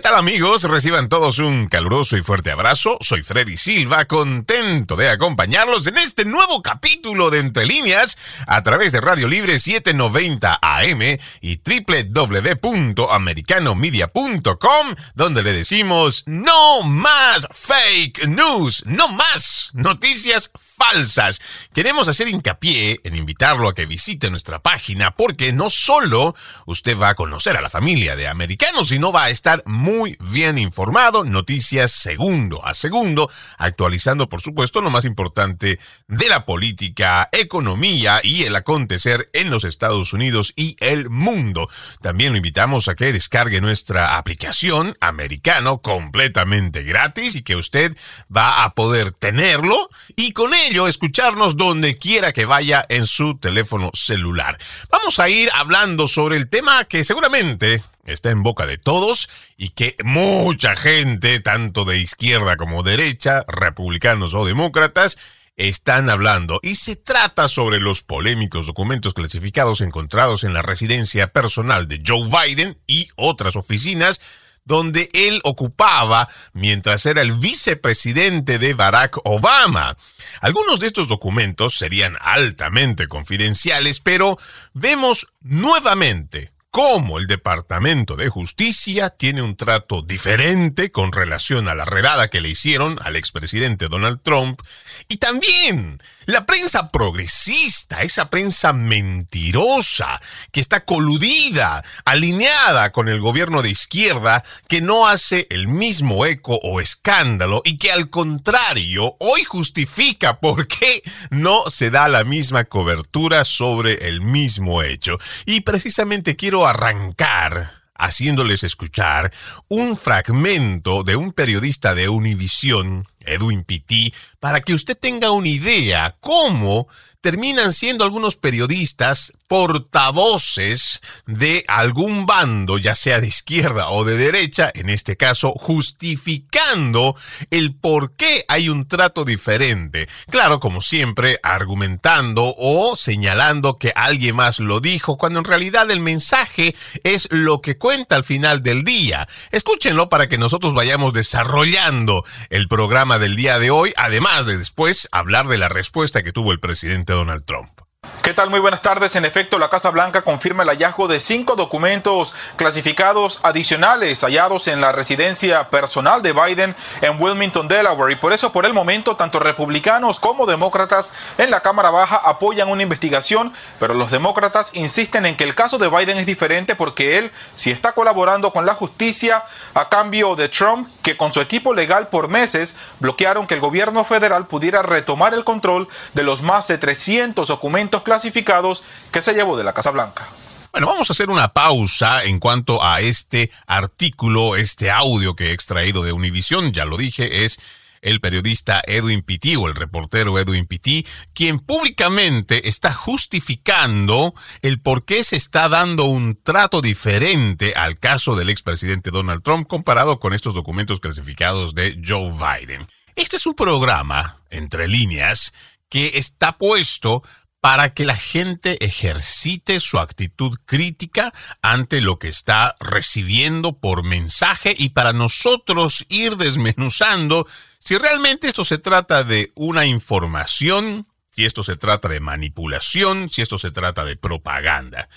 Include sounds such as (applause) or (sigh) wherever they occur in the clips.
¿Qué tal amigos? Reciban todos un caluroso y fuerte abrazo. Soy Freddy Silva, contento de acompañarlos en este nuevo capítulo de Entre Líneas a través de Radio Libre 790 AM y www.americanomedia.com, donde le decimos no más fake news, no más noticias falsas. Queremos hacer hincapié en invitarlo a que visite nuestra página porque no solo usted va a conocer a la familia de americanos, sino va a estar muy bien informado, noticias segundo a segundo, actualizando por supuesto lo más importante de la política, economía y el acontecer en los Estados Unidos y el mundo. También lo invitamos a que descargue nuestra aplicación americano completamente gratis y que usted va a poder tenerlo y con ello escucharnos donde quiera que vaya en su teléfono celular. Vamos a ir hablando sobre el tema que seguramente está en boca de todos y que mucha gente, tanto de izquierda como derecha, republicanos o demócratas, están hablando y se trata sobre los polémicos documentos clasificados encontrados en la residencia personal de Joe Biden y otras oficinas donde él ocupaba mientras era el vicepresidente de Barack Obama. Algunos de estos documentos serían altamente confidenciales, pero vemos nuevamente cómo el Departamento de Justicia tiene un trato diferente con relación a la redada que le hicieron al expresidente Donald Trump y también la prensa progresista, esa prensa mentirosa que está coludida, alineada con el gobierno de izquierda, que no hace el mismo eco o escándalo y que al contrario hoy justifica por qué no se da la misma cobertura sobre el mismo hecho. Y precisamente quiero arrancar haciéndoles escuchar un fragmento de un periodista de Univisión, Edwin Pitti, para que usted tenga una idea cómo terminan siendo algunos periodistas portavoces de algún bando, ya sea de izquierda o de derecha, en este caso justificando el por qué hay un trato diferente. Claro, como siempre, argumentando o señalando que alguien más lo dijo, cuando en realidad el mensaje es lo que cuenta al final del día. Escúchenlo para que nosotros vayamos desarrollando el programa del día de hoy, además de después hablar de la respuesta que tuvo el presidente Donald Trump. ¿Qué tal? Muy buenas tardes. En efecto, la Casa Blanca confirma el hallazgo de cinco documentos clasificados adicionales hallados en la residencia personal de Biden en Wilmington, Delaware. Y por eso, por el momento, tanto republicanos como demócratas en la Cámara Baja apoyan una investigación, pero los demócratas insisten en que el caso de Biden es diferente porque él sí está colaborando con la justicia a cambio de Trump, que con su equipo legal por meses bloquearon que el gobierno federal pudiera retomar el control de los más de 300 documentos clasificados que se llevó de la Casa Blanca. Bueno, vamos a hacer una pausa en cuanto a este artículo, este audio que he extraído de Univision, ya lo dije, es el periodista Edwin Pitti o el reportero Edwin Pitti, quien públicamente está justificando el por qué se está dando un trato diferente al caso del expresidente Donald Trump comparado con estos documentos clasificados de Joe Biden. Este es un programa, entre líneas, que está puesto para que la gente ejercite su actitud crítica ante lo que está recibiendo por mensaje y para nosotros ir desmenuzando si realmente esto se trata de una información si esto se trata de manipulación, si esto se trata de propaganda.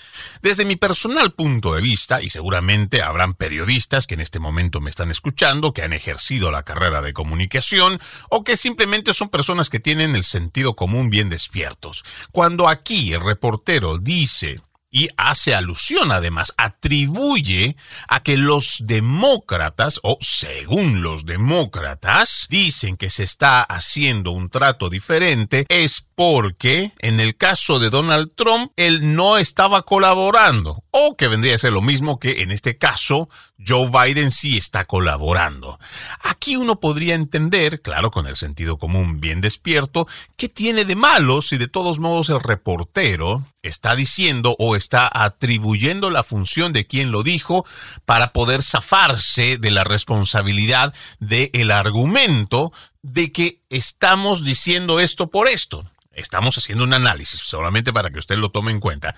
Desde mi personal punto de vista, y seguramente habrán periodistas que en este momento me están escuchando, que han ejercido la carrera de comunicación, o que simplemente son personas que tienen el sentido común bien despiertos. Cuando aquí el reportero dice y hace alusión además, atribuye a que los demócratas, o según los demócratas, dicen que se está haciendo un trato diferente, es porque en el caso de Donald Trump, él no estaba colaborando, o que vendría a ser lo mismo que en este caso Joe Biden sí está colaborando. Aquí uno podría entender, claro, con el sentido común bien despierto, qué tiene de malo si de todos modos el reportero está diciendo o está atribuyendo la función de quien lo dijo para poder zafarse de la responsabilidad del argumento de que estamos diciendo esto por esto. Estamos haciendo un análisis solamente para que usted lo tome en cuenta.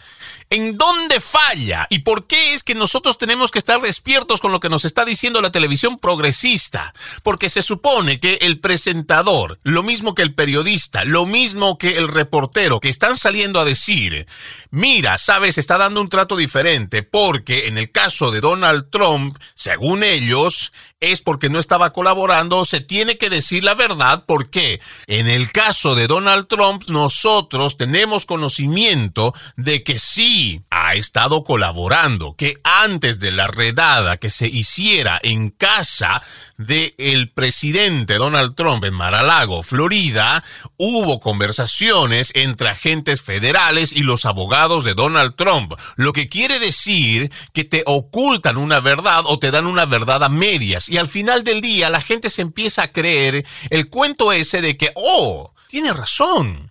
¿En dónde falla y por qué es que nosotros tenemos que estar despiertos con lo que nos está diciendo la televisión progresista? Porque se supone que el presentador, lo mismo que el periodista, lo mismo que el reportero, que están saliendo a decir, mira, sabes, está dando un trato diferente porque en el caso de Donald Trump, según ellos, es porque no estaba colaborando, se tiene que decir la verdad porque en el caso de Donald Trump, nosotros tenemos conocimiento de que sí ha estado colaborando, que antes de la redada que se hiciera en casa del presidente Donald Trump en Mar-a-Lago, Florida, hubo conversaciones entre agentes federales y los abogados de Donald Trump, lo que quiere decir que te ocultan una verdad o te dan una verdad a medias y al final del día la gente se empieza a creer el cuento ese de que, oh, tiene razón.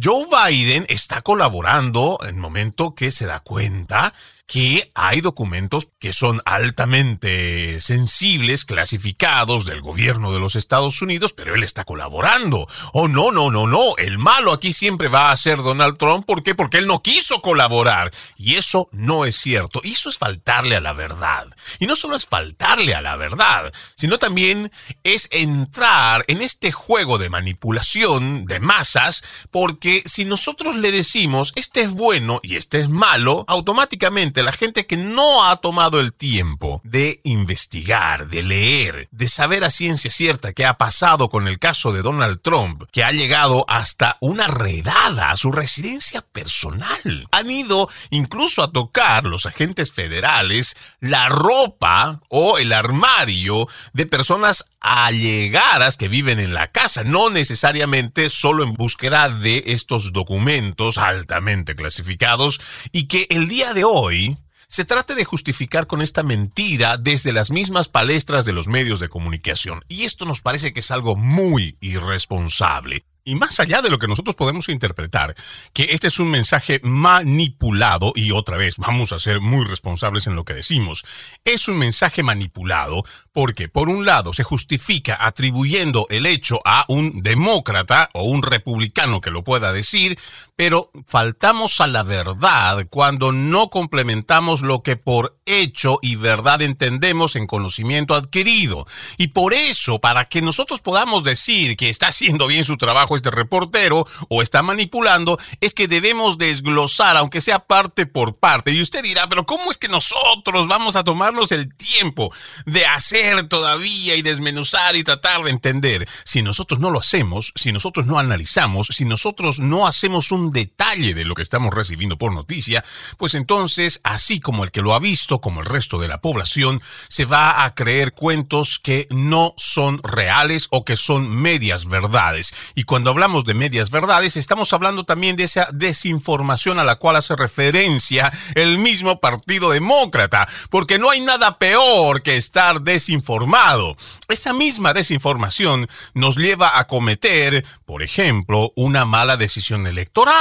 Joe Biden está colaborando en el momento que se da cuenta que hay documentos que son altamente sensibles, clasificados del gobierno de los Estados Unidos, pero él está colaborando. Oh, no, no, no, no. El malo aquí siempre va a ser Donald Trump. ¿Por qué? Porque él no quiso colaborar. Y eso no es cierto. Y eso es faltarle a la verdad. Y no solo es faltarle a la verdad, sino también es entrar en este juego de manipulación de masas, porque si nosotros le decimos, este es bueno y este es malo, automáticamente la gente que no ha tomado el tiempo de investigar, de leer, de saber a ciencia cierta qué ha pasado con el caso de Donald Trump, que ha llegado hasta una redada a su residencia personal. Han ido incluso a tocar los agentes federales la ropa o el armario de personas allegadas que viven en la casa, no necesariamente solo en búsqueda de estos documentos altamente clasificados y que el día de hoy se trate de justificar con esta mentira desde las mismas palestras de los medios de comunicación. Y esto nos parece que es algo muy irresponsable. Y más allá de lo que nosotros podemos interpretar, que este es un mensaje manipulado, y otra vez vamos a ser muy responsables en lo que decimos, es un mensaje manipulado porque por un lado se justifica atribuyendo el hecho a un demócrata o un republicano que lo pueda decir, pero faltamos a la verdad cuando no complementamos lo que por hecho y verdad entendemos en conocimiento adquirido. Y por eso, para que nosotros podamos decir que está haciendo bien su trabajo, este reportero o está manipulando, es que debemos desglosar, aunque sea parte por parte. Y usted dirá, pero ¿cómo es que nosotros vamos a tomarnos el tiempo de hacer todavía y desmenuzar y tratar de entender? Si nosotros no lo hacemos, si nosotros no analizamos, si nosotros no hacemos un detalle de lo que estamos recibiendo por noticia, pues entonces, así como el que lo ha visto, como el resto de la población, se va a creer cuentos que no son reales o que son medias verdades. Y cuando hablamos de medias verdades, estamos hablando también de esa desinformación a la cual hace referencia el mismo Partido Demócrata, porque no hay nada peor que estar desinformado. Esa misma desinformación nos lleva a cometer, por ejemplo, una mala decisión electoral.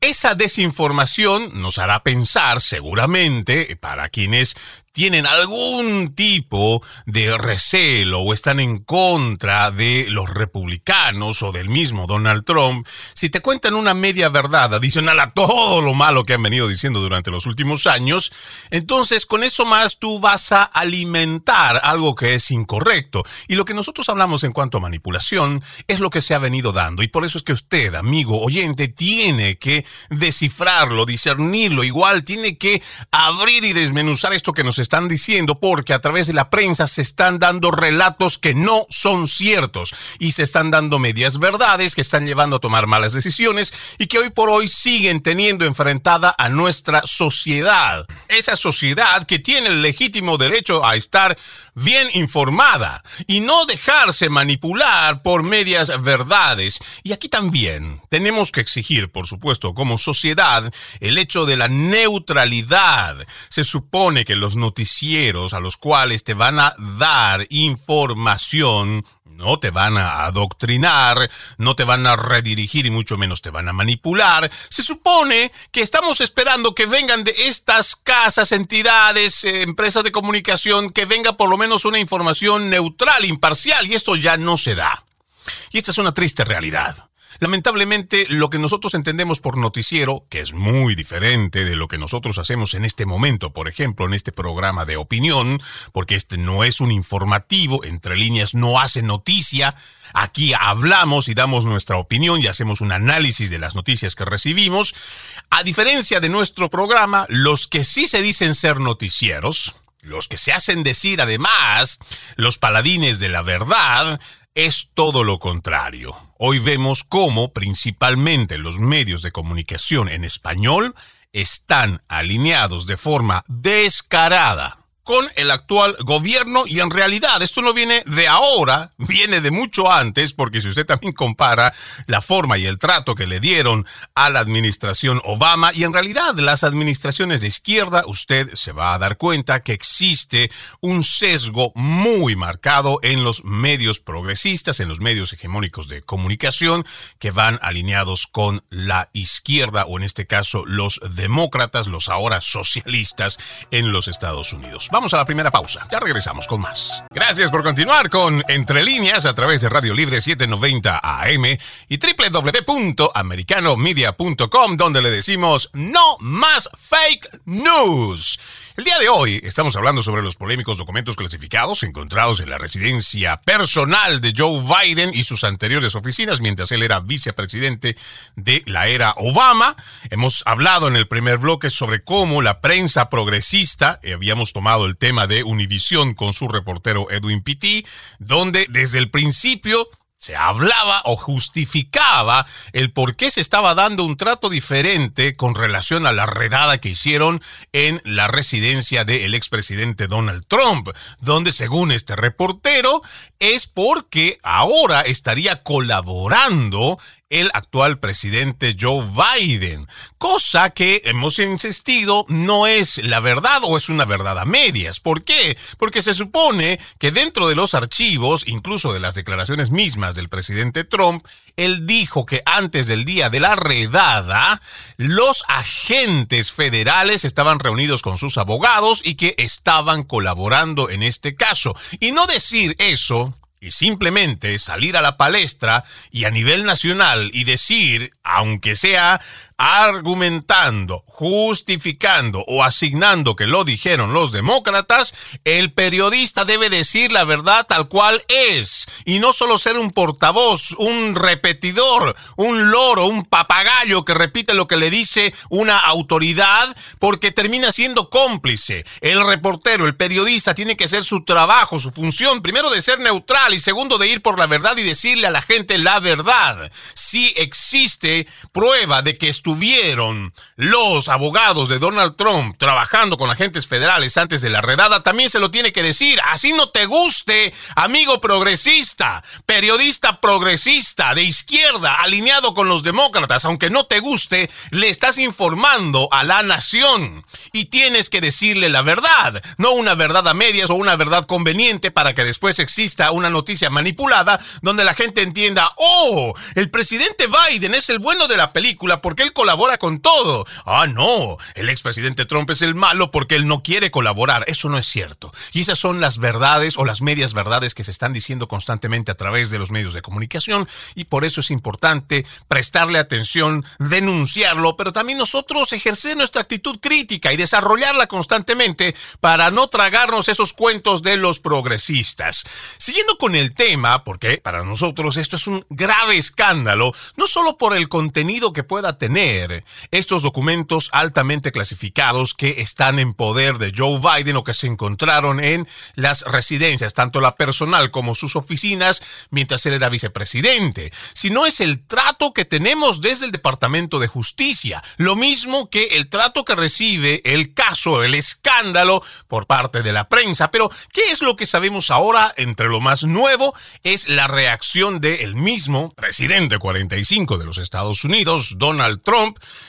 Esa desinformación nos hará pensar, seguramente, para quienes tienen algún tipo de recelo o están en contra de los republicanos o del mismo Donald Trump, si te cuentan una media verdad adicional a todo lo malo que han venido diciendo durante los últimos años, entonces con eso más tú vas a alimentar algo que es incorrecto. Y lo que nosotros hablamos en cuanto a manipulación es lo que se ha venido dando. Y por eso es que usted, amigo oyente, tiene que descifrarlo, discernirlo, igual tiene que abrir y desmenuzar esto que nos están diciendo porque a través de la prensa se están dando relatos que no son ciertos y se están dando medias verdades que están llevando a tomar malas decisiones y que hoy por hoy siguen teniendo enfrentada a nuestra sociedad. Esa sociedad que tiene el legítimo derecho a estar bien informada y no dejarse manipular por medias verdades. Y aquí también tenemos que exigir, por supuesto, como sociedad, el hecho de la neutralidad. Se supone que los noticieros a los cuales te van a dar información no te van a adoctrinar, no te van a redirigir y mucho menos te van a manipular. Se supone que estamos esperando que vengan de estas casas, entidades, eh, empresas de comunicación, que venga por lo menos una información neutral, imparcial, y esto ya no se da. Y esta es una triste realidad. Lamentablemente, lo que nosotros entendemos por noticiero, que es muy diferente de lo que nosotros hacemos en este momento, por ejemplo, en este programa de opinión, porque este no es un informativo, entre líneas no hace noticia, aquí hablamos y damos nuestra opinión y hacemos un análisis de las noticias que recibimos. A diferencia de nuestro programa, los que sí se dicen ser noticieros, los que se hacen decir además los paladines de la verdad, es todo lo contrario. Hoy vemos cómo principalmente los medios de comunicación en español están alineados de forma descarada con el actual gobierno y en realidad esto no viene de ahora, viene de mucho antes, porque si usted también compara la forma y el trato que le dieron a la administración Obama y en realidad las administraciones de izquierda, usted se va a dar cuenta que existe un sesgo muy marcado en los medios progresistas, en los medios hegemónicos de comunicación que van alineados con la izquierda o en este caso los demócratas, los ahora socialistas en los Estados Unidos. Vamos a la primera pausa. Ya regresamos con más. Gracias por continuar con Entre Líneas a través de Radio Libre 790 AM y www.americanomedia.com, donde le decimos no más fake news. El día de hoy estamos hablando sobre los polémicos documentos clasificados encontrados en la residencia personal de Joe Biden y sus anteriores oficinas mientras él era vicepresidente de la era Obama. Hemos hablado en el primer bloque sobre cómo la prensa progresista, eh, habíamos tomado el tema de Univision con su reportero Edwin Pitti, donde desde el principio se hablaba o justificaba el por qué se estaba dando un trato diferente con relación a la redada que hicieron en la residencia del expresidente Donald Trump, donde según este reportero es porque ahora estaría colaborando el actual presidente Joe Biden, cosa que hemos insistido no es la verdad o es una verdad a medias. ¿Por qué? Porque se supone que dentro de los archivos, incluso de las declaraciones mismas del presidente Trump, él dijo que antes del día de la redada, los agentes federales estaban reunidos con sus abogados y que estaban colaborando en este caso. Y no decir eso y simplemente salir a la palestra y a nivel nacional y decir, aunque sea argumentando, justificando o asignando que lo dijeron los demócratas, el periodista debe decir la verdad tal cual es y no solo ser un portavoz, un repetidor, un loro, un papagayo que repite lo que le dice una autoridad porque termina siendo cómplice. El reportero, el periodista tiene que hacer su trabajo, su función, primero de ser neutral y segundo de ir por la verdad y decirle a la gente la verdad. Si existe prueba de que estuvieron los abogados de Donald Trump trabajando con agentes federales antes de la redada, también se lo tiene que decir. Así no te guste, amigo progresista, periodista progresista de izquierda, alineado con los demócratas, aunque no te guste, le estás informando a la nación y tienes que decirle la verdad, no una verdad a medias o una verdad conveniente para que después exista una noticia manipulada donde la gente entienda, oh, el presidente Biden es el bueno de la película porque él colabora con todo. Ah, no, el expresidente Trump es el malo porque él no quiere colaborar. Eso no es cierto. Y esas son las verdades o las medias verdades que se están diciendo constantemente a través de los medios de comunicación y por eso es importante prestarle atención, denunciarlo, pero también nosotros ejercer nuestra actitud crítica y desarrollarla constantemente para no tragarnos esos cuentos de los progresistas. Siguiendo con el tema, porque para nosotros esto es un grave escándalo, no solo por el contenido que pueda tener estos documentos altamente clasificados que están en poder de Joe Biden o que se encontraron en las residencias, tanto la personal como sus oficinas, mientras él era vicepresidente, sino es el trato que tenemos desde el Departamento de Justicia, lo mismo que el trato que recibe el caso, el escándalo por parte de la prensa. Pero, ¿qué es lo que sabemos ahora? Entre lo más nuevo es la reacción del mismo presidente 45 de los Estados Unidos, Donald Trump,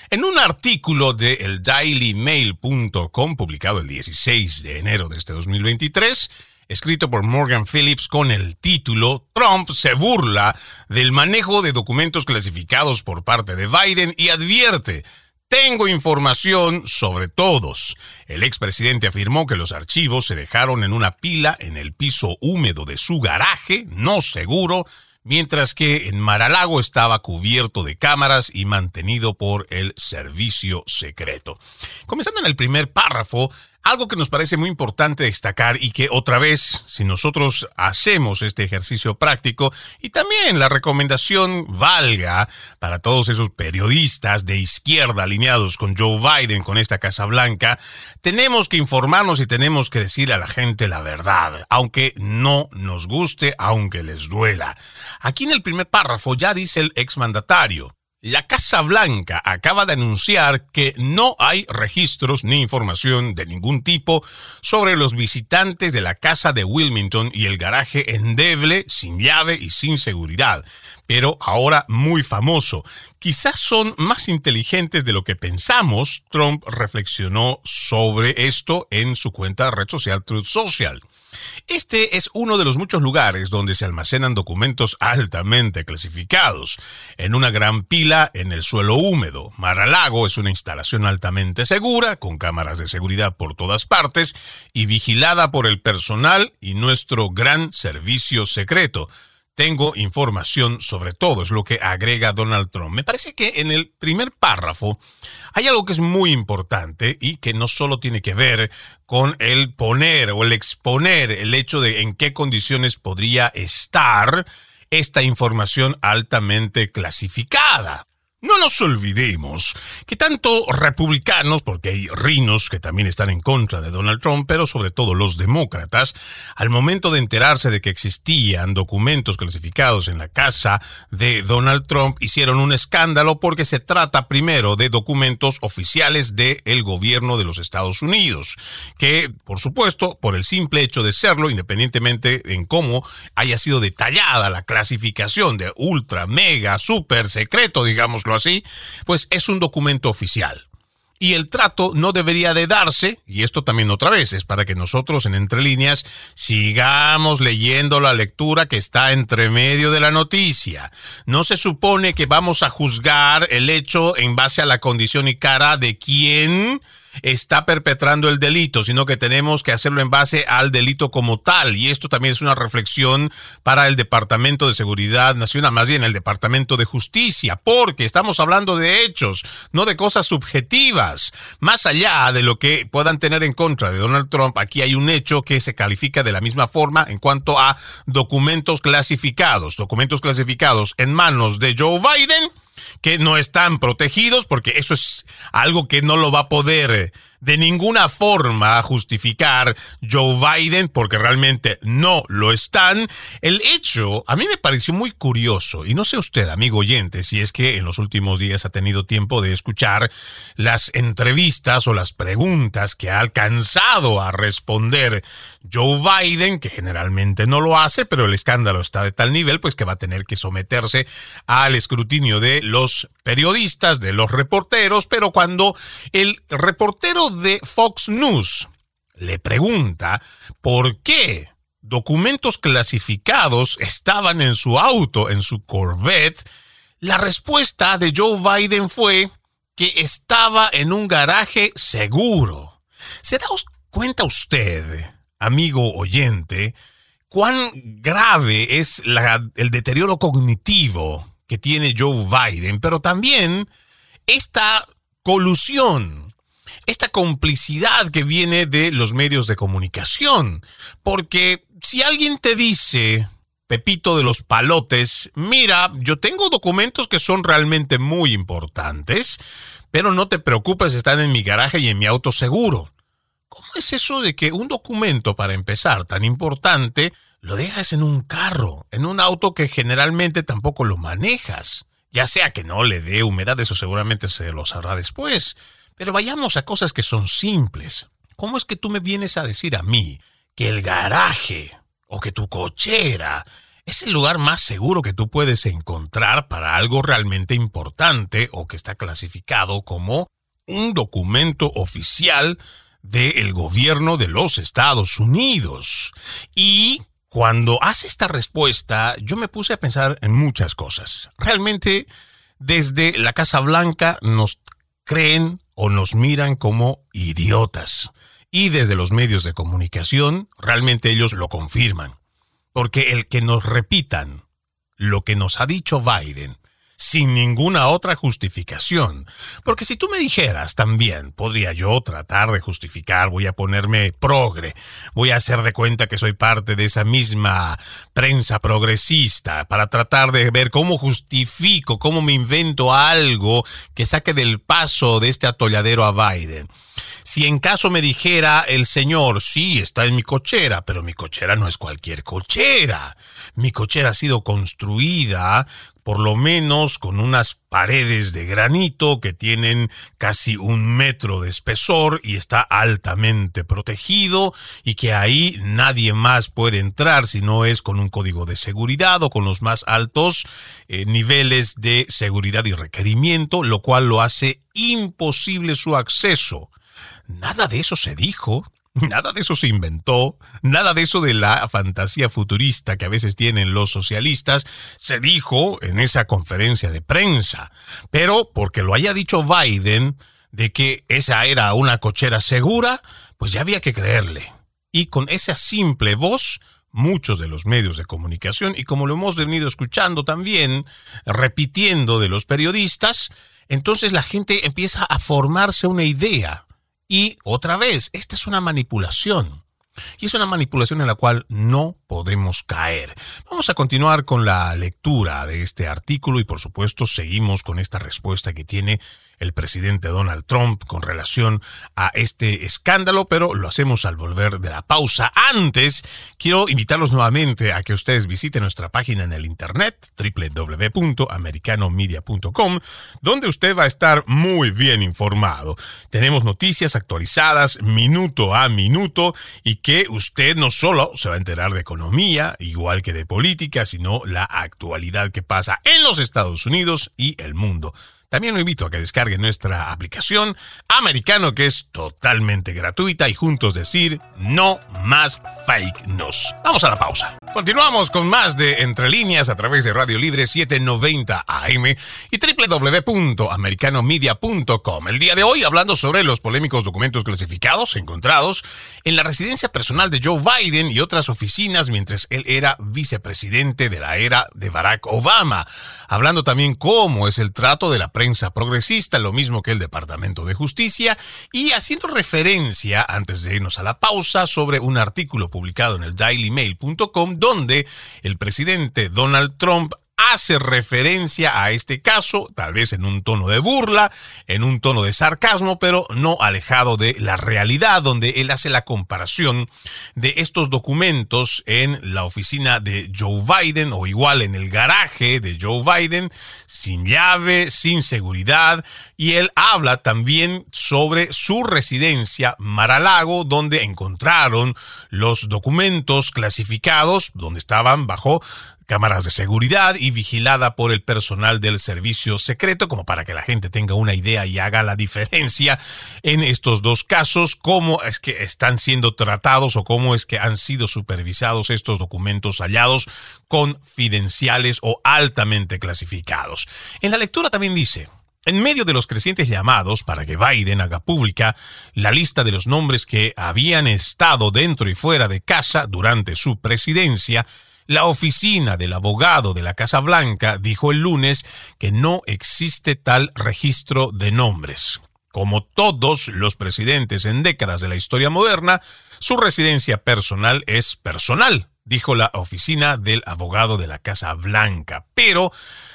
en un artículo de el dailymail.com publicado el 16 de enero de este 2023 escrito por Morgan Phillips con el título Trump se burla del manejo de documentos clasificados por parte de Biden y advierte tengo información sobre todos. El expresidente afirmó que los archivos se dejaron en una pila en el piso húmedo de su garaje, no seguro, mientras que en Maralago estaba cubierto de cámaras y mantenido por el servicio secreto. Comenzando en el primer párrafo, algo que nos parece muy importante destacar y que otra vez, si nosotros hacemos este ejercicio práctico y también la recomendación valga para todos esos periodistas de izquierda alineados con Joe Biden, con esta Casa Blanca, tenemos que informarnos y tenemos que decirle a la gente la verdad, aunque no nos guste, aunque les duela. Aquí en el primer párrafo ya dice el exmandatario, la Casa Blanca acaba de anunciar que no hay registros ni información de ningún tipo sobre los visitantes de la casa de Wilmington y el garaje endeble, sin llave y sin seguridad, pero ahora muy famoso. Quizás son más inteligentes de lo que pensamos, Trump reflexionó sobre esto en su cuenta de red social Truth Social. Este es uno de los muchos lugares donde se almacenan documentos altamente clasificados. En una gran pila en el suelo húmedo, Maralago es una instalación altamente segura, con cámaras de seguridad por todas partes y vigilada por el personal y nuestro gran servicio secreto. Tengo información sobre todo, es lo que agrega Donald Trump. Me parece que en el primer párrafo hay algo que es muy importante y que no solo tiene que ver con el poner o el exponer el hecho de en qué condiciones podría estar esta información altamente clasificada. No nos olvidemos que tanto republicanos, porque hay rinos que también están en contra de Donald Trump, pero sobre todo los demócratas, al momento de enterarse de que existían documentos clasificados en la casa de Donald Trump, hicieron un escándalo porque se trata primero de documentos oficiales del gobierno de los Estados Unidos, que por supuesto, por el simple hecho de serlo, independientemente en cómo haya sido detallada la clasificación de ultra, mega, super secreto, digamos, así, pues es un documento oficial. Y el trato no debería de darse, y esto también otra vez es para que nosotros en entre líneas sigamos leyendo la lectura que está entre medio de la noticia. No se supone que vamos a juzgar el hecho en base a la condición y cara de quién está perpetrando el delito, sino que tenemos que hacerlo en base al delito como tal. Y esto también es una reflexión para el Departamento de Seguridad Nacional, más bien el Departamento de Justicia, porque estamos hablando de hechos, no de cosas subjetivas. Más allá de lo que puedan tener en contra de Donald Trump, aquí hay un hecho que se califica de la misma forma en cuanto a documentos clasificados. Documentos clasificados en manos de Joe Biden que no están protegidos, porque eso es algo que no lo va a poder de ninguna forma justificar Joe Biden, porque realmente no lo están. El hecho a mí me pareció muy curioso, y no sé usted, amigo oyente, si es que en los últimos días ha tenido tiempo de escuchar las entrevistas o las preguntas que ha alcanzado a responder Joe Biden, que generalmente no lo hace, pero el escándalo está de tal nivel, pues que va a tener que someterse al escrutinio de los periodistas, de los reporteros, pero cuando el reportero de Fox News le pregunta por qué documentos clasificados estaban en su auto, en su Corvette, la respuesta de Joe Biden fue que estaba en un garaje seguro. ¿Se da cuenta usted, amigo oyente, cuán grave es el deterioro cognitivo que tiene Joe Biden, pero también esta colusión, esta complicidad que viene de los medios de comunicación. Porque si alguien te dice, Pepito de los Palotes, mira, yo tengo documentos que son realmente muy importantes, pero no te preocupes, están en mi garaje y en mi auto seguro. ¿Cómo es eso de que un documento, para empezar, tan importante, lo dejas en un carro, en un auto que generalmente tampoco lo manejas. Ya sea que no le dé humedad, eso seguramente se lo sabrá después. Pero vayamos a cosas que son simples. ¿Cómo es que tú me vienes a decir a mí que el garaje o que tu cochera es el lugar más seguro que tú puedes encontrar para algo realmente importante o que está clasificado como un documento oficial del gobierno de los Estados Unidos? Y cuando hace esta respuesta, yo me puse a pensar en muchas cosas. Realmente, desde la Casa Blanca nos creen o nos miran como idiotas. Y desde los medios de comunicación, realmente ellos lo confirman. Porque el que nos repitan lo que nos ha dicho Biden sin ninguna otra justificación. Porque si tú me dijeras también, podría yo tratar de justificar, voy a ponerme progre, voy a hacer de cuenta que soy parte de esa misma prensa progresista para tratar de ver cómo justifico, cómo me invento algo que saque del paso de este atolladero a Biden. Si en caso me dijera el señor, sí, está en mi cochera, pero mi cochera no es cualquier cochera. Mi cochera ha sido construida por lo menos con unas paredes de granito que tienen casi un metro de espesor y está altamente protegido y que ahí nadie más puede entrar si no es con un código de seguridad o con los más altos eh, niveles de seguridad y requerimiento, lo cual lo hace imposible su acceso. Nada de eso se dijo, nada de eso se inventó, nada de eso de la fantasía futurista que a veces tienen los socialistas se dijo en esa conferencia de prensa. Pero porque lo haya dicho Biden de que esa era una cochera segura, pues ya había que creerle. Y con esa simple voz, muchos de los medios de comunicación, y como lo hemos venido escuchando también, repitiendo de los periodistas, entonces la gente empieza a formarse una idea y otra vez, esta es una manipulación. Y es una manipulación en la cual no podemos caer. Vamos a continuar con la lectura de este artículo y por supuesto seguimos con esta respuesta que tiene el presidente Donald Trump con relación a este escándalo, pero lo hacemos al volver de la pausa. Antes, quiero invitarlos nuevamente a que ustedes visiten nuestra página en el internet www.americanomedia.com, donde usted va a estar muy bien informado. Tenemos noticias actualizadas minuto a minuto y que usted no solo se va a enterar de economía, igual que de política, sino la actualidad que pasa en los Estados Unidos y el mundo. También lo invito a que descargue nuestra aplicación americano que es totalmente gratuita y juntos decir no más fake news. Vamos a la pausa. Continuamos con más de Entre Líneas a través de Radio Libre 790 AM y www.americanomedia.com. El día de hoy hablando sobre los polémicos documentos clasificados encontrados en la residencia personal de Joe Biden y otras oficinas mientras él era vicepresidente de la era de Barack Obama. Hablando también cómo es el trato de la prensa progresista, lo mismo que el Departamento de Justicia, y haciendo referencia, antes de irnos a la pausa, sobre un artículo publicado en el dailymail.com, donde el presidente Donald Trump hace referencia a este caso, tal vez en un tono de burla, en un tono de sarcasmo, pero no alejado de la realidad, donde él hace la comparación de estos documentos en la oficina de Joe Biden o igual en el garaje de Joe Biden, sin llave, sin seguridad, y él habla también sobre su residencia Maralago, donde encontraron los documentos clasificados, donde estaban bajo cámaras de seguridad y vigilada por el personal del servicio secreto, como para que la gente tenga una idea y haga la diferencia en estos dos casos, cómo es que están siendo tratados o cómo es que han sido supervisados estos documentos hallados confidenciales o altamente clasificados. En la lectura también dice, en medio de los crecientes llamados para que Biden haga pública la lista de los nombres que habían estado dentro y fuera de casa durante su presidencia, la oficina del abogado de la Casa Blanca dijo el lunes que no existe tal registro de nombres. Como todos los presidentes en décadas de la historia moderna, su residencia personal es personal, dijo la oficina del abogado de la Casa Blanca. Pero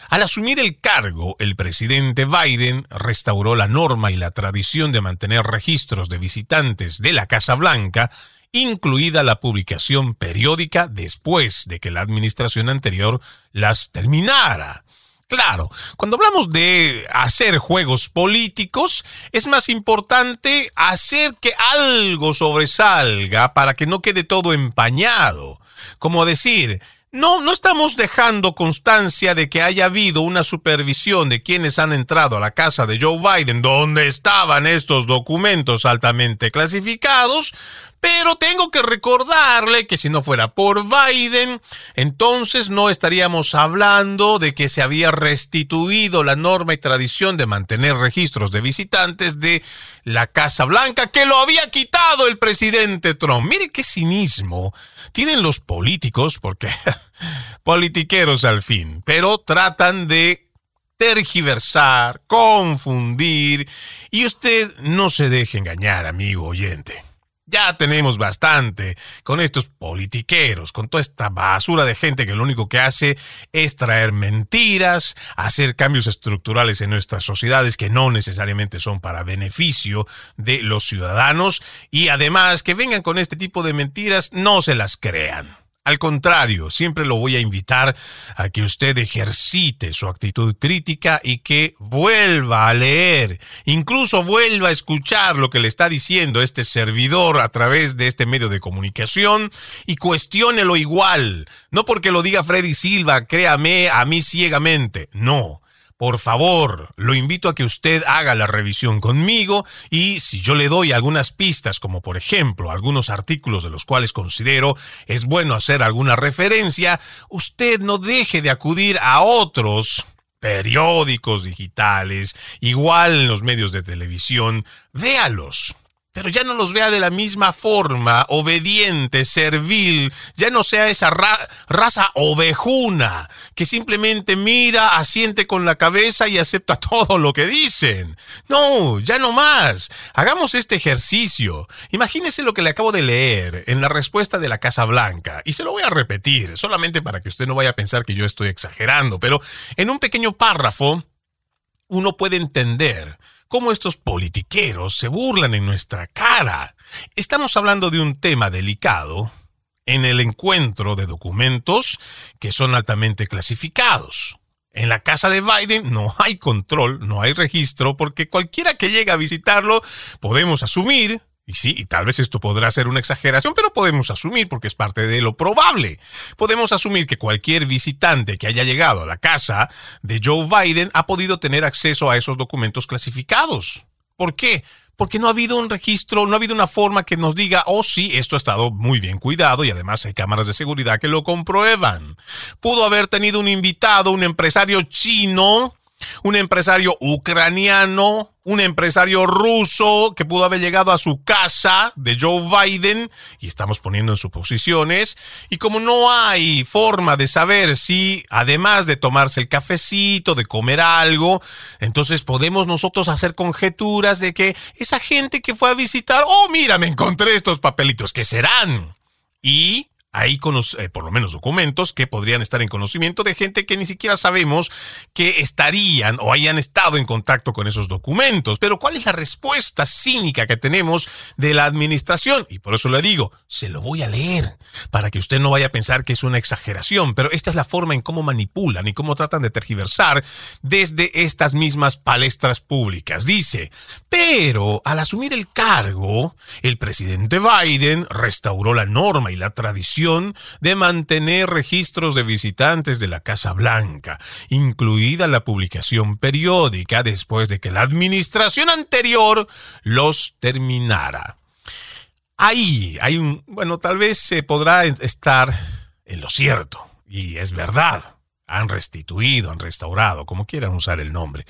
al asumir el cargo, el presidente Biden restauró la norma y la tradición de mantener registros de visitantes de la Casa Blanca incluida la publicación periódica después de que la administración anterior las terminara. Claro, cuando hablamos de hacer juegos políticos, es más importante hacer que algo sobresalga para que no quede todo empañado. Como decir, no, no estamos dejando constancia de que haya habido una supervisión de quienes han entrado a la casa de Joe Biden, donde estaban estos documentos altamente clasificados, pero tengo que recordarle que si no fuera por Biden, entonces no estaríamos hablando de que se había restituido la norma y tradición de mantener registros de visitantes de la Casa Blanca, que lo había quitado el presidente Trump. Mire qué cinismo tienen los políticos, porque (laughs) politiqueros al fin, pero tratan de tergiversar, confundir, y usted no se deje engañar, amigo oyente. Ya tenemos bastante con estos politiqueros, con toda esta basura de gente que lo único que hace es traer mentiras, hacer cambios estructurales en nuestras sociedades que no necesariamente son para beneficio de los ciudadanos y además que vengan con este tipo de mentiras, no se las crean. Al contrario, siempre lo voy a invitar a que usted ejercite su actitud crítica y que vuelva a leer, incluso vuelva a escuchar lo que le está diciendo este servidor a través de este medio de comunicación y cuestiónelo igual. No porque lo diga Freddy Silva, créame a mí ciegamente, no. Por favor, lo invito a que usted haga la revisión conmigo y si yo le doy algunas pistas, como por ejemplo algunos artículos de los cuales considero es bueno hacer alguna referencia, usted no deje de acudir a otros periódicos digitales, igual en los medios de televisión, véalos pero ya no los vea de la misma forma, obediente, servil, ya no sea esa raza ovejuna que simplemente mira, asiente con la cabeza y acepta (laughs) todo lo que dicen. No, ya no más. Hagamos este ejercicio. Imagínese lo que le acabo de leer en la respuesta de la Casa Blanca, y se lo voy a repetir, solamente para que usted no vaya a pensar que yo estoy exagerando, pero en un pequeño párrafo uno puede entender cómo estos politiqueros se burlan en nuestra cara. Estamos hablando de un tema delicado en el encuentro de documentos que son altamente clasificados. En la casa de Biden no hay control, no hay registro, porque cualquiera que llegue a visitarlo podemos asumir y sí, y tal vez esto podrá ser una exageración, pero podemos asumir, porque es parte de lo probable, podemos asumir que cualquier visitante que haya llegado a la casa de Joe Biden ha podido tener acceso a esos documentos clasificados. ¿Por qué? Porque no ha habido un registro, no ha habido una forma que nos diga, oh sí, esto ha estado muy bien cuidado y además hay cámaras de seguridad que lo comprueban. Pudo haber tenido un invitado, un empresario chino, un empresario ucraniano, un empresario ruso que pudo haber llegado a su casa de Joe Biden, y estamos poniendo en suposiciones, y como no hay forma de saber si, además de tomarse el cafecito, de comer algo, entonces podemos nosotros hacer conjeturas de que esa gente que fue a visitar, oh, mira, me encontré estos papelitos, ¿qué serán? Y hay eh, por lo menos documentos que podrían estar en conocimiento de gente que ni siquiera sabemos que estarían o hayan estado en contacto con esos documentos. Pero ¿cuál es la respuesta cínica que tenemos de la administración? Y por eso le digo, se lo voy a leer para que usted no vaya a pensar que es una exageración, pero esta es la forma en cómo manipulan y cómo tratan de tergiversar desde estas mismas palestras públicas. Dice, pero al asumir el cargo, el presidente Biden restauró la norma y la tradición de mantener registros de visitantes de la Casa Blanca, incluida la publicación periódica después de que la administración anterior los terminara. Ahí hay un, bueno, tal vez se podrá estar en lo cierto, y es verdad, han restituido, han restaurado, como quieran usar el nombre.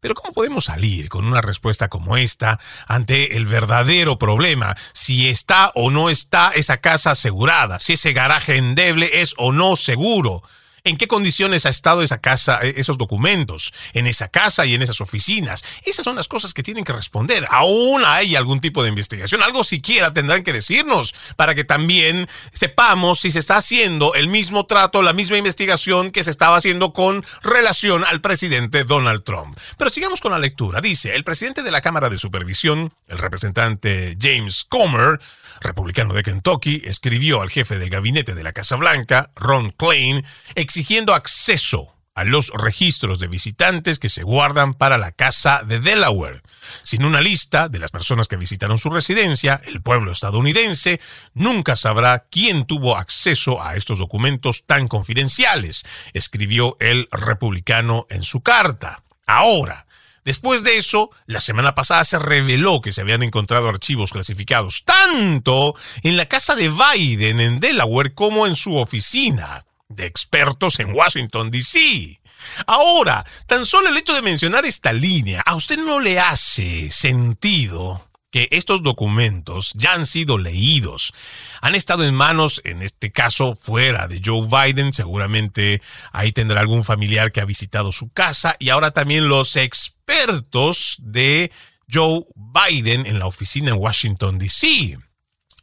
Pero ¿cómo podemos salir con una respuesta como esta ante el verdadero problema? Si está o no está esa casa asegurada, si ese garaje endeble es o no seguro en qué condiciones ha estado esa casa, eh, esos documentos, en esa casa y en esas oficinas. Esas son las cosas que tienen que responder. Aún hay algún tipo de investigación, algo siquiera tendrán que decirnos para que también sepamos si se está haciendo el mismo trato, la misma investigación que se estaba haciendo con relación al presidente Donald Trump. Pero sigamos con la lectura. Dice, el presidente de la Cámara de Supervisión, el representante James Comer, republicano de Kentucky, escribió al jefe del gabinete de la Casa Blanca, Ron Klein, exigiendo acceso a los registros de visitantes que se guardan para la Casa de Delaware. Sin una lista de las personas que visitaron su residencia, el pueblo estadounidense nunca sabrá quién tuvo acceso a estos documentos tan confidenciales, escribió el republicano en su carta. Ahora, Después de eso, la semana pasada se reveló que se habían encontrado archivos clasificados tanto en la casa de Biden en Delaware como en su oficina de expertos en Washington, D.C. Ahora, tan solo el hecho de mencionar esta línea, ¿a usted no le hace sentido que estos documentos ya han sido leídos, han estado en manos, en este caso, fuera de Joe Biden, seguramente ahí tendrá algún familiar que ha visitado su casa. Y ahora también los expertos de Joe Biden en la oficina en Washington, D.C.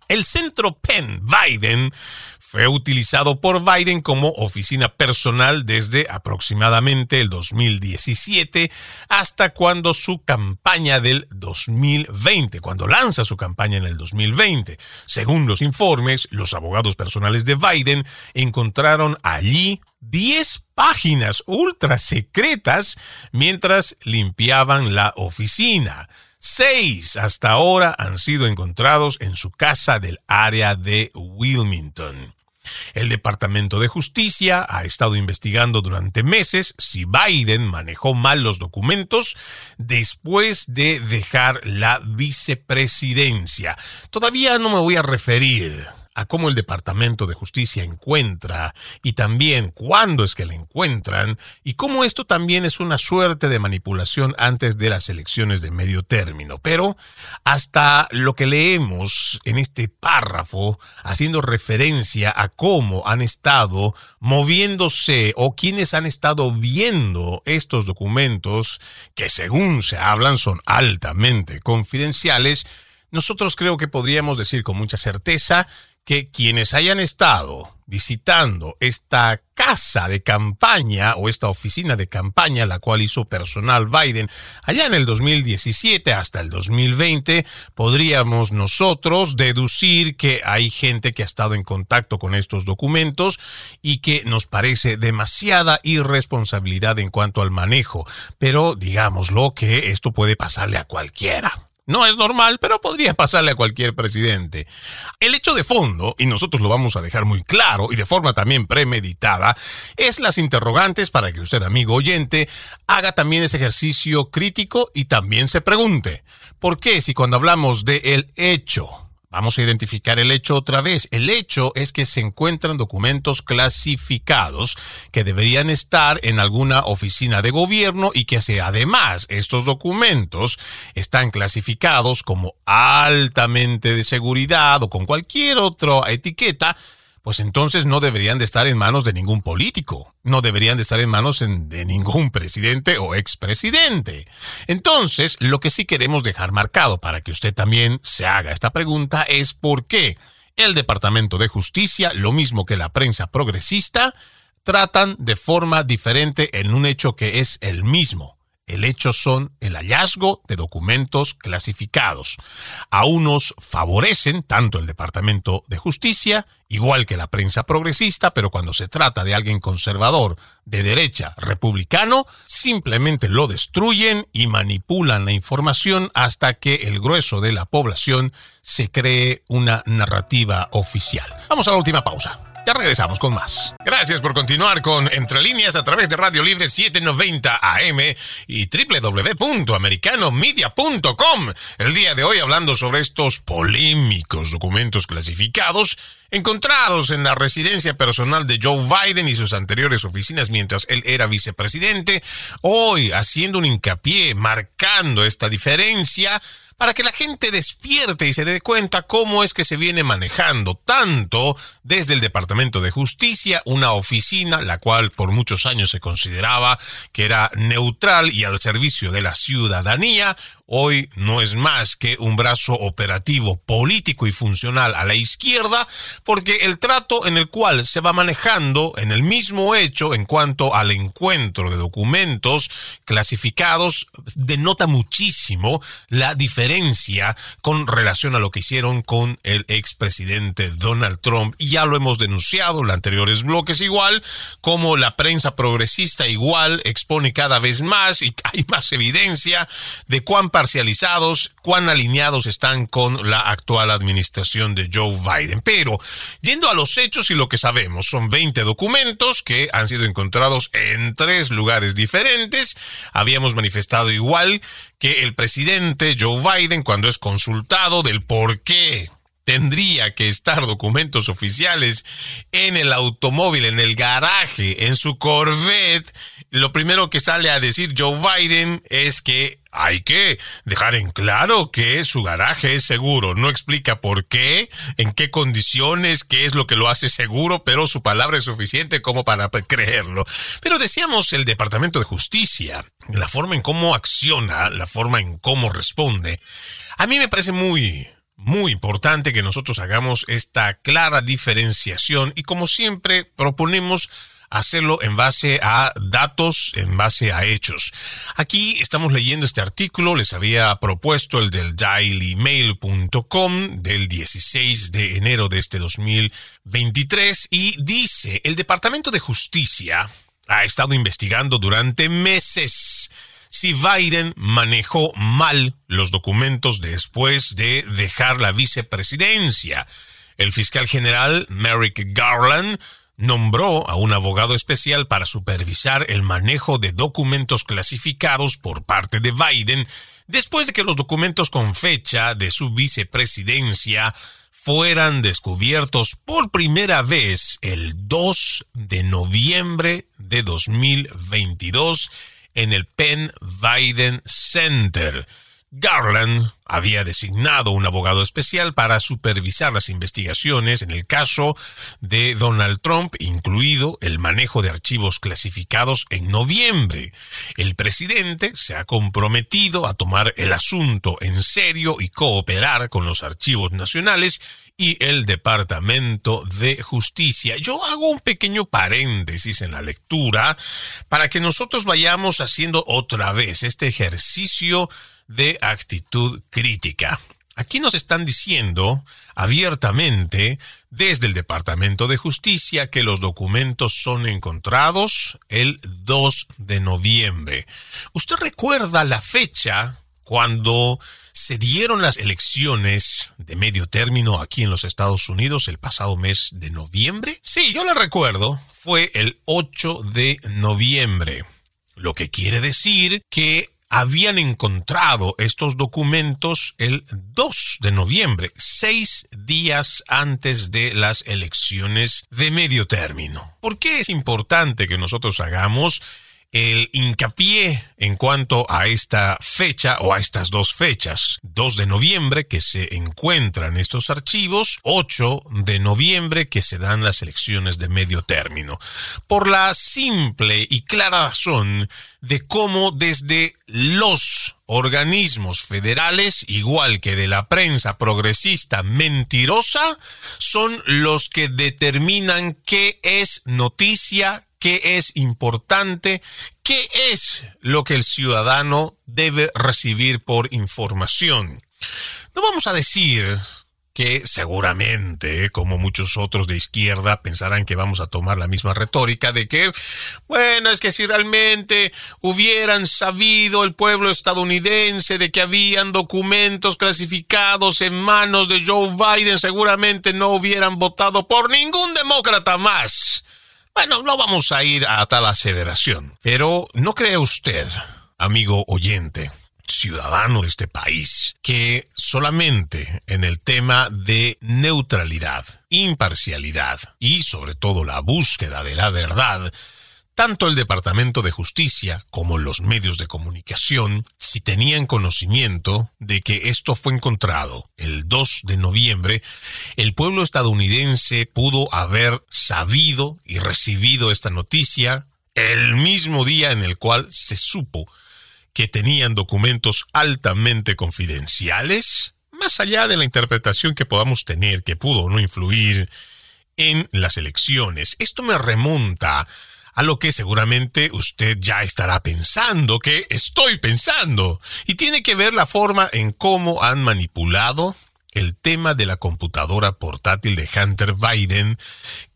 El centro Penn Biden fue utilizado por Biden como oficina personal desde aproximadamente el 2017 hasta cuando su campaña del 2020, cuando lanza su campaña en el 2020. Según los informes, los abogados personales de Biden encontraron allí 10 páginas ultra secretas mientras limpiaban la oficina. Seis hasta ahora han sido encontrados en su casa del área de Wilmington. El Departamento de Justicia ha estado investigando durante meses si Biden manejó mal los documentos después de dejar la vicepresidencia. Todavía no me voy a referir a cómo el Departamento de Justicia encuentra y también cuándo es que la encuentran y cómo esto también es una suerte de manipulación antes de las elecciones de medio término. Pero hasta lo que leemos en este párrafo, haciendo referencia a cómo han estado moviéndose o quienes han estado viendo estos documentos, que según se hablan son altamente confidenciales, nosotros creo que podríamos decir con mucha certeza que quienes hayan estado visitando esta casa de campaña o esta oficina de campaña, la cual hizo personal Biden allá en el 2017 hasta el 2020, podríamos nosotros deducir que hay gente que ha estado en contacto con estos documentos y que nos parece demasiada irresponsabilidad en cuanto al manejo. Pero digámoslo que esto puede pasarle a cualquiera. No es normal, pero podría pasarle a cualquier presidente. El hecho de fondo, y nosotros lo vamos a dejar muy claro y de forma también premeditada, es las interrogantes para que usted, amigo oyente, haga también ese ejercicio crítico y también se pregunte, ¿por qué si cuando hablamos de el hecho Vamos a identificar el hecho otra vez. El hecho es que se encuentran documentos clasificados que deberían estar en alguna oficina de gobierno y que además estos documentos están clasificados como altamente de seguridad o con cualquier otra etiqueta pues entonces no deberían de estar en manos de ningún político, no deberían de estar en manos de ningún presidente o expresidente. Entonces, lo que sí queremos dejar marcado para que usted también se haga esta pregunta es por qué el Departamento de Justicia, lo mismo que la prensa progresista, tratan de forma diferente en un hecho que es el mismo. El hecho son el hallazgo de documentos clasificados. A unos favorecen tanto el Departamento de Justicia, igual que la prensa progresista, pero cuando se trata de alguien conservador, de derecha, republicano, simplemente lo destruyen y manipulan la información hasta que el grueso de la población se cree una narrativa oficial. Vamos a la última pausa. Ya regresamos con más. Gracias por continuar con Entre Líneas a través de Radio Libre 790 AM y www.americanomedia.com. El día de hoy hablando sobre estos polémicos documentos clasificados encontrados en la residencia personal de Joe Biden y sus anteriores oficinas mientras él era vicepresidente. Hoy haciendo un hincapié, marcando esta diferencia para que la gente despierte y se dé cuenta cómo es que se viene manejando tanto desde el Departamento de Justicia, una oficina la cual por muchos años se consideraba que era neutral y al servicio de la ciudadanía, hoy no es más que un brazo operativo político y funcional a la izquierda, porque el trato en el cual se va manejando en el mismo hecho en cuanto al encuentro de documentos clasificados denota muchísimo la diferencia con relación a lo que hicieron con el expresidente Donald Trump. Y ya lo hemos denunciado en los anteriores bloques igual, como la prensa progresista igual expone cada vez más y (laughs) hay más evidencia de cuán parcializados, cuán alineados están con la actual administración de Joe Biden. Pero, yendo a los hechos y lo que sabemos, son 20 documentos que han sido encontrados en tres lugares diferentes. Habíamos manifestado igual que el presidente Joe Biden, cuando es consultado del por qué tendría que estar documentos oficiales en el automóvil, en el garaje, en su Corvette, lo primero que sale a decir Joe Biden es que hay que dejar en claro que su garaje es seguro. No explica por qué, en qué condiciones, qué es lo que lo hace seguro, pero su palabra es suficiente como para (laughs) creerlo. Pero decíamos el Departamento de Justicia, la forma en cómo acciona, la forma en cómo responde. A mí me parece muy, muy importante que nosotros hagamos esta clara diferenciación y como siempre proponemos hacerlo en base a datos, en base a hechos. Aquí estamos leyendo este artículo, les había propuesto el del dailymail.com del 16 de enero de este 2023 y dice, el Departamento de Justicia ha estado investigando durante meses si Biden manejó mal los documentos después de dejar la vicepresidencia. El fiscal general Merrick Garland nombró a un abogado especial para supervisar el manejo de documentos clasificados por parte de Biden después de que los documentos con fecha de su vicepresidencia fueran descubiertos por primera vez el 2 de noviembre de 2022 en el Penn Biden Center. Garland había designado un abogado especial para supervisar las investigaciones en el caso de Donald Trump, incluido el manejo de archivos clasificados en noviembre. El presidente se ha comprometido a tomar el asunto en serio y cooperar con los archivos nacionales y el Departamento de Justicia. Yo hago un pequeño paréntesis en la lectura para que nosotros vayamos haciendo otra vez este ejercicio de actitud crítica. Aquí nos están diciendo abiertamente desde el Departamento de Justicia que los documentos son encontrados el 2 de noviembre. ¿Usted recuerda la fecha cuando se dieron las elecciones de medio término aquí en los Estados Unidos el pasado mes de noviembre? Sí, yo la recuerdo. Fue el 8 de noviembre. Lo que quiere decir que habían encontrado estos documentos el 2 de noviembre, seis días antes de las elecciones de medio término. ¿Por qué es importante que nosotros hagamos el hincapié en cuanto a esta fecha o a estas dos fechas. 2 de noviembre que se encuentran estos archivos, 8 de noviembre que se dan las elecciones de medio término. Por la simple y clara razón de cómo desde los organismos federales, igual que de la prensa progresista mentirosa, son los que determinan qué es noticia, qué es importante, qué es lo que el ciudadano debe recibir por información. No vamos a decir que seguramente, como muchos otros de izquierda, pensarán que vamos a tomar la misma retórica de que, bueno, es que si realmente hubieran sabido el pueblo estadounidense de que habían documentos clasificados en manos de Joe Biden, seguramente no hubieran votado por ningún demócrata más. Bueno, no vamos a ir a tal aseveración, pero ¿no cree usted, amigo oyente, ciudadano de este país, que solamente en el tema de neutralidad, imparcialidad y sobre todo la búsqueda de la verdad, tanto el Departamento de Justicia como los medios de comunicación, si tenían conocimiento de que esto fue encontrado el 2 de noviembre, el pueblo estadounidense pudo haber sabido y recibido esta noticia el mismo día en el cual se supo que tenían documentos altamente confidenciales, más allá de la interpretación que podamos tener que pudo o no influir en las elecciones. Esto me remonta a lo que seguramente usted ya estará pensando, que estoy pensando, y tiene que ver la forma en cómo han manipulado el tema de la computadora portátil de Hunter Biden,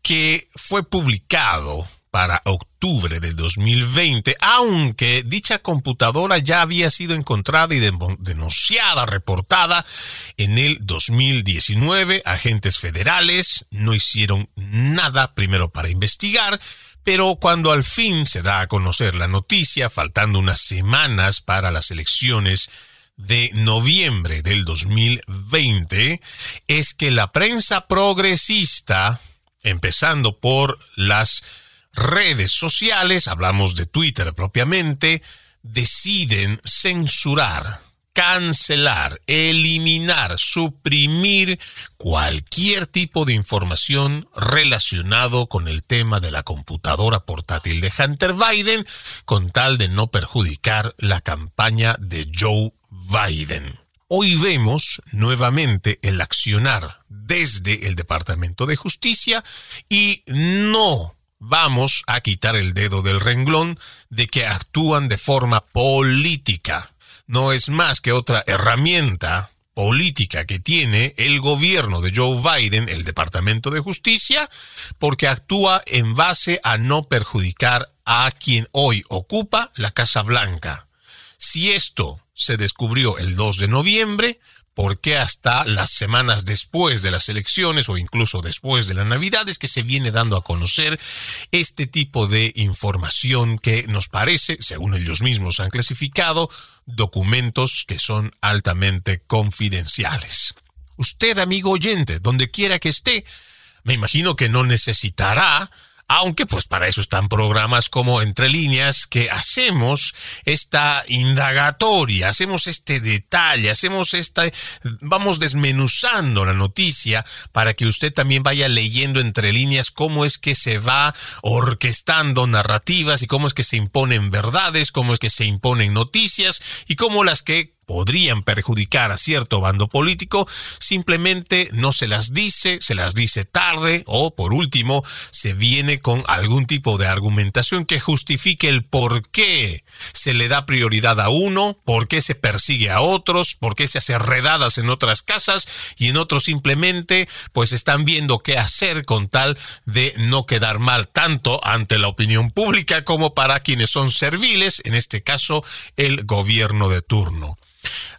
que fue publicado para octubre del 2020, aunque dicha computadora ya había sido encontrada y denunciada, reportada en el 2019. Agentes federales no hicieron nada primero para investigar pero cuando al fin se da a conocer la noticia, faltando unas semanas para las elecciones de noviembre del 2020 es que la prensa progresista, empezando por las redes sociales, hablamos de Twitter propiamente, deciden censurar cancelar, eliminar, suprimir cualquier tipo de información relacionado con el tema de la computadora portátil de Hunter Biden con tal de no perjudicar la campaña de Joe Biden. Hoy vemos nuevamente el accionar desde el Departamento de Justicia y no vamos a quitar el dedo del renglón de que actúan de forma política no es más que otra herramienta política que tiene el gobierno de Joe Biden, el Departamento de Justicia, porque actúa en base a no perjudicar a quien hoy ocupa la Casa Blanca. Si esto se descubrió el 2 de noviembre, ¿Por qué hasta las semanas después de las elecciones o incluso después de la Navidad es que se viene dando a conocer este tipo de información que nos parece, según ellos mismos han clasificado, documentos que son altamente confidenciales. Usted, amigo oyente, donde quiera que esté, me imagino que no necesitará aunque pues para eso están programas como Entre líneas que hacemos esta indagatoria, hacemos este detalle, hacemos esta, vamos desmenuzando la noticia para que usted también vaya leyendo entre líneas cómo es que se va orquestando narrativas y cómo es que se imponen verdades, cómo es que se imponen noticias y cómo las que podrían perjudicar a cierto bando político, simplemente no se las dice, se las dice tarde o por último se viene con algún tipo de argumentación que justifique el por qué se le da prioridad a uno, por qué se persigue a otros, por qué se hace redadas en otras casas y en otros simplemente pues están viendo qué hacer con tal de no quedar mal tanto ante la opinión pública como para quienes son serviles, en este caso el gobierno de turno.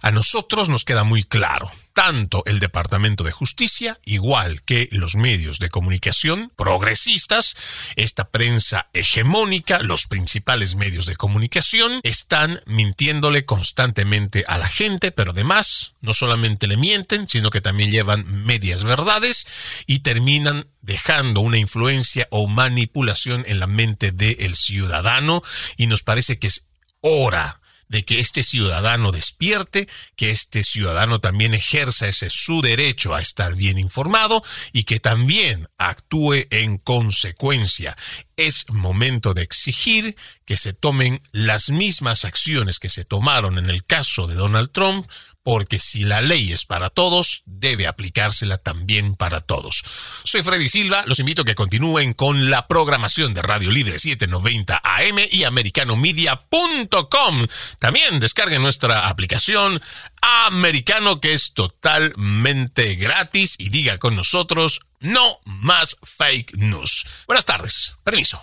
A nosotros nos queda muy claro, tanto el Departamento de Justicia, igual que los medios de comunicación progresistas, esta prensa hegemónica, los principales medios de comunicación, están mintiéndole constantemente a la gente, pero además no solamente le mienten, sino que también llevan medias verdades y terminan dejando una influencia o manipulación en la mente del ciudadano. Y nos parece que es hora de que este ciudadano despierte, que este ciudadano también ejerza ese su derecho a estar bien informado y que también actúe en consecuencia. Es momento de exigir que se tomen las mismas acciones que se tomaron en el caso de Donald Trump porque si la ley es para todos, debe aplicársela también para todos. Soy Freddy Silva, los invito a que continúen con la programación de Radio Libre 790 AM y americanomedia.com. También descarguen nuestra aplicación americano que es totalmente gratis y diga con nosotros no más fake news. Buenas tardes, permiso.